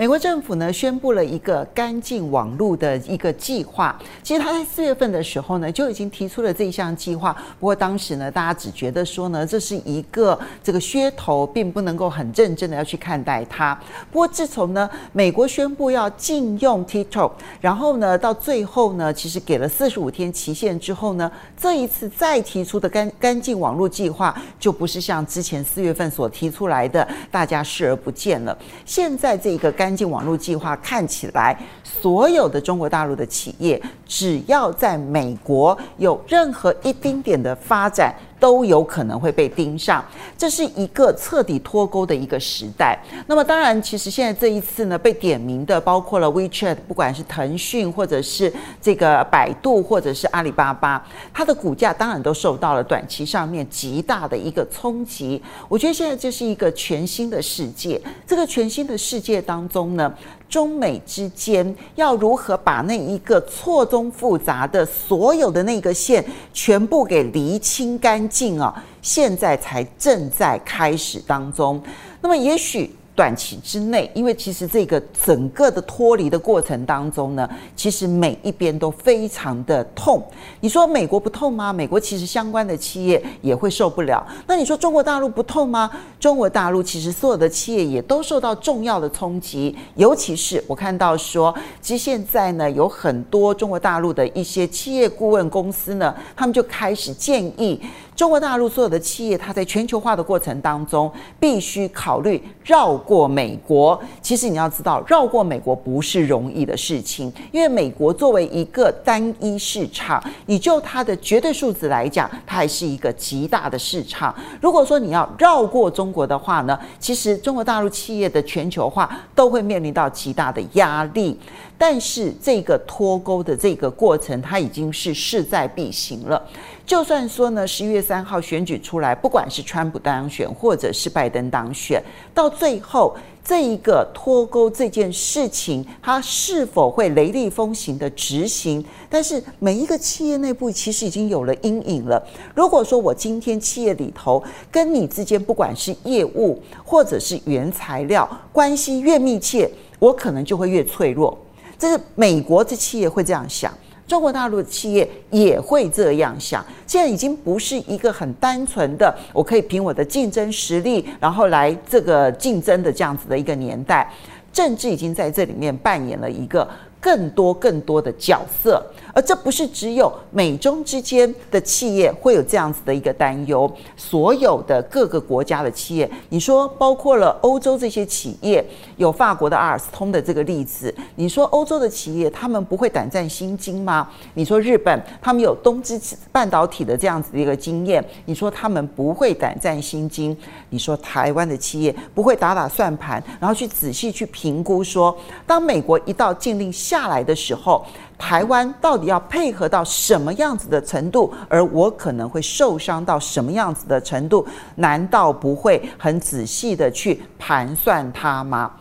美国政府呢宣布了一个干净网络的一个计划。其实他在四月份的时候呢就已经提出了这一项计划。不过当时呢大家只觉得说呢这是一个这个噱头，并不能够很认真的要去看待它。不过自从呢美国宣布要禁用 TikTok，然后呢到最后呢其实给了四十五天期限之后呢，这一次再提出的干干净网络计划就不是像之前四月份所提出来的大家视而不见了。现在这个干干净网络计划看起来，所有的中国大陆的企业，只要在美国有任何一丁点的发展，都有可能会被盯上，这是一个彻底脱钩的一个时代。那么，当然，其实现在这一次呢，被点名的包括了 WeChat，不管是腾讯，或者是这个百度，或者是阿里巴巴，它的股价当然都受到了短期上面极大的一个冲击。我觉得现在这是一个全新的世界，这个全新的世界当中呢，中美之间要如何把那一个错综复杂的所有的那个线全部给厘清干净啊！现在才正在开始当中。那么，也许。短期之内，因为其实这个整个的脱离的过程当中呢，其实每一边都非常的痛。你说美国不痛吗？美国其实相关的企业也会受不了。那你说中国大陆不痛吗？中国大陆其实所有的企业也都受到重要的冲击。尤其是我看到说，其实现在呢，有很多中国大陆的一些企业顾问公司呢，他们就开始建议。中国大陆所有的企业，它在全球化的过程当中，必须考虑绕过美国。其实你要知道，绕过美国不是容易的事情，因为美国作为一个单一市场，你就它的绝对数字来讲，它还是一个极大的市场。如果说你要绕过中国的话呢，其实中国大陆企业的全球化都会面临到极大的压力。但是这个脱钩的这个过程，它已经是势在必行了。就算说呢，十一月三号选举出来，不管是川普当选或者是拜登当选，到最后这一个脱钩这件事情，它是否会雷厉风行的执行？但是每一个企业内部其实已经有了阴影了。如果说我今天企业里头跟你之间，不管是业务或者是原材料关系越密切，我可能就会越脆弱。这是美国的企业会这样想。中国大陆的企业也会这样想，现在已经不是一个很单纯的，我可以凭我的竞争实力，然后来这个竞争的这样子的一个年代，政治已经在这里面扮演了一个。更多更多的角色，而这不是只有美中之间的企业会有这样子的一个担忧，所有的各个国家的企业，你说包括了欧洲这些企业，有法国的阿尔斯通的这个例子，你说欧洲的企业他们不会胆战心惊吗？你说日本他们有东芝半导体的这样子的一个经验，你说他们不会胆战心惊？你说台湾的企业不会打打算盘，然后去仔细去评估说，当美国一到禁令。下来的时候，台湾到底要配合到什么样子的程度？而我可能会受伤到什么样子的程度？难道不会很仔细的去盘算它吗？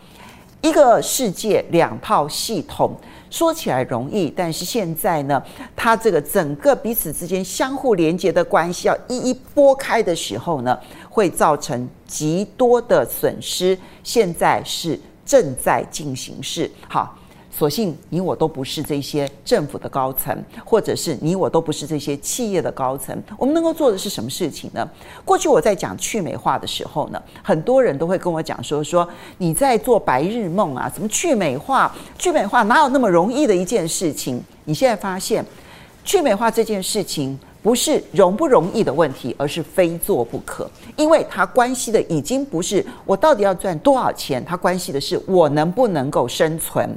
一个世界两套系统，说起来容易，但是现在呢，它这个整个彼此之间相互连接的关系要一一拨开的时候呢，会造成极多的损失。现在是正在进行式，好。所幸你我都不是这些政府的高层，或者是你我都不是这些企业的高层，我们能够做的是什么事情呢？过去我在讲去美化的时候呢，很多人都会跟我讲说说你在做白日梦啊，怎么去美化？去美化哪有那么容易的一件事情？你现在发现去美化这件事情不是容不容易的问题，而是非做不可，因为它关系的已经不是我到底要赚多少钱，它关系的是我能不能够生存。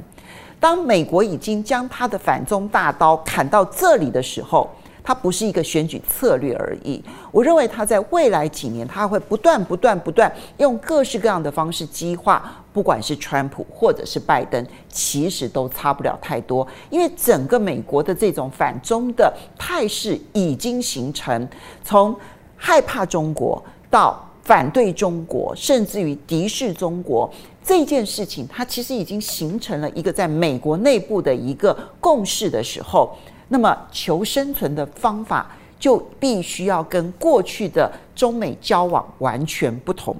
当美国已经将他的反中大刀砍到这里的时候，它不是一个选举策略而已。我认为他在未来几年，他会不断、不断、不断用各式各样的方式激化，不管是川普或者是拜登，其实都差不了太多。因为整个美国的这种反中的态势已经形成，从害怕中国到反对中国，甚至于敌视中国。这件事情，它其实已经形成了一个在美国内部的一个共识的时候，那么求生存的方法就必须要跟过去的中美交往完全不同。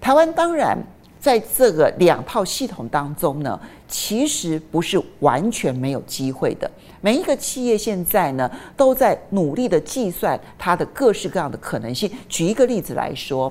台湾当然在这个两套系统当中呢，其实不是完全没有机会的。每一个企业现在呢，都在努力的计算它的各式各样的可能性。举一个例子来说，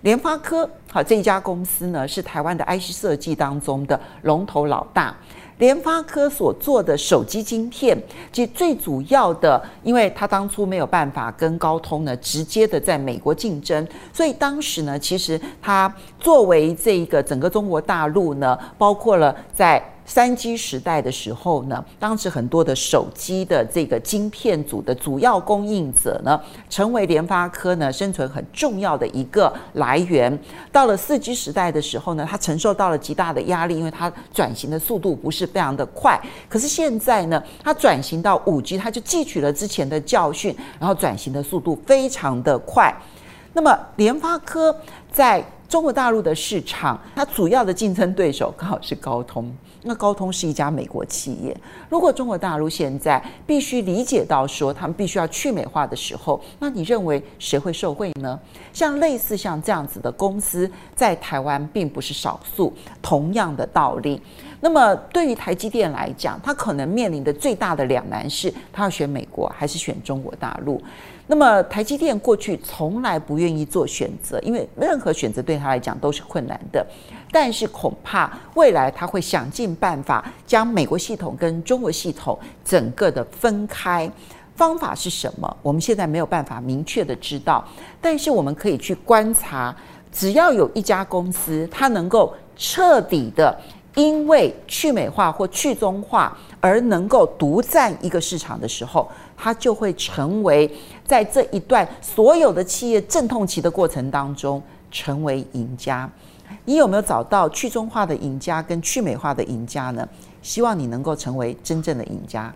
联发科好，这一家公司呢，是台湾的 IC 设计当中的龙头老大。联发科所做的手机晶片，其实最主要的，因为它当初没有办法跟高通呢直接的在美国竞争，所以当时呢，其实它作为这个整个中国大陆呢，包括了在。三 G 时代的时候呢，当时很多的手机的这个晶片组的主要供应者呢，成为联发科呢生存很重要的一个来源。到了四 G 时代的时候呢，它承受到了极大的压力，因为它转型的速度不是非常的快。可是现在呢，它转型到五 G，它就汲取了之前的教训，然后转型的速度非常的快。那么联发科在中国大陆的市场，它主要的竞争对手刚好是高通。那高通是一家美国企业，如果中国大陆现在必须理解到说他们必须要去美化的时候，那你认为谁会受惠呢？像类似像这样子的公司在台湾并不是少数，同样的道理。那么对于台积电来讲，它可能面临的最大的两难是，它要选美国还是选中国大陆？那么台积电过去从来不愿意做选择，因为任何选择对他来讲都是困难的。但是恐怕未来他会想尽办法将美国系统跟中国系统整个的分开。方法是什么？我们现在没有办法明确的知道。但是我们可以去观察，只要有一家公司它能够彻底的因为去美化或去中化而能够独占一个市场的时候。他就会成为在这一段所有的企业阵痛期的过程当中成为赢家。你有没有找到去中化的赢家跟去美化的赢家呢？希望你能够成为真正的赢家。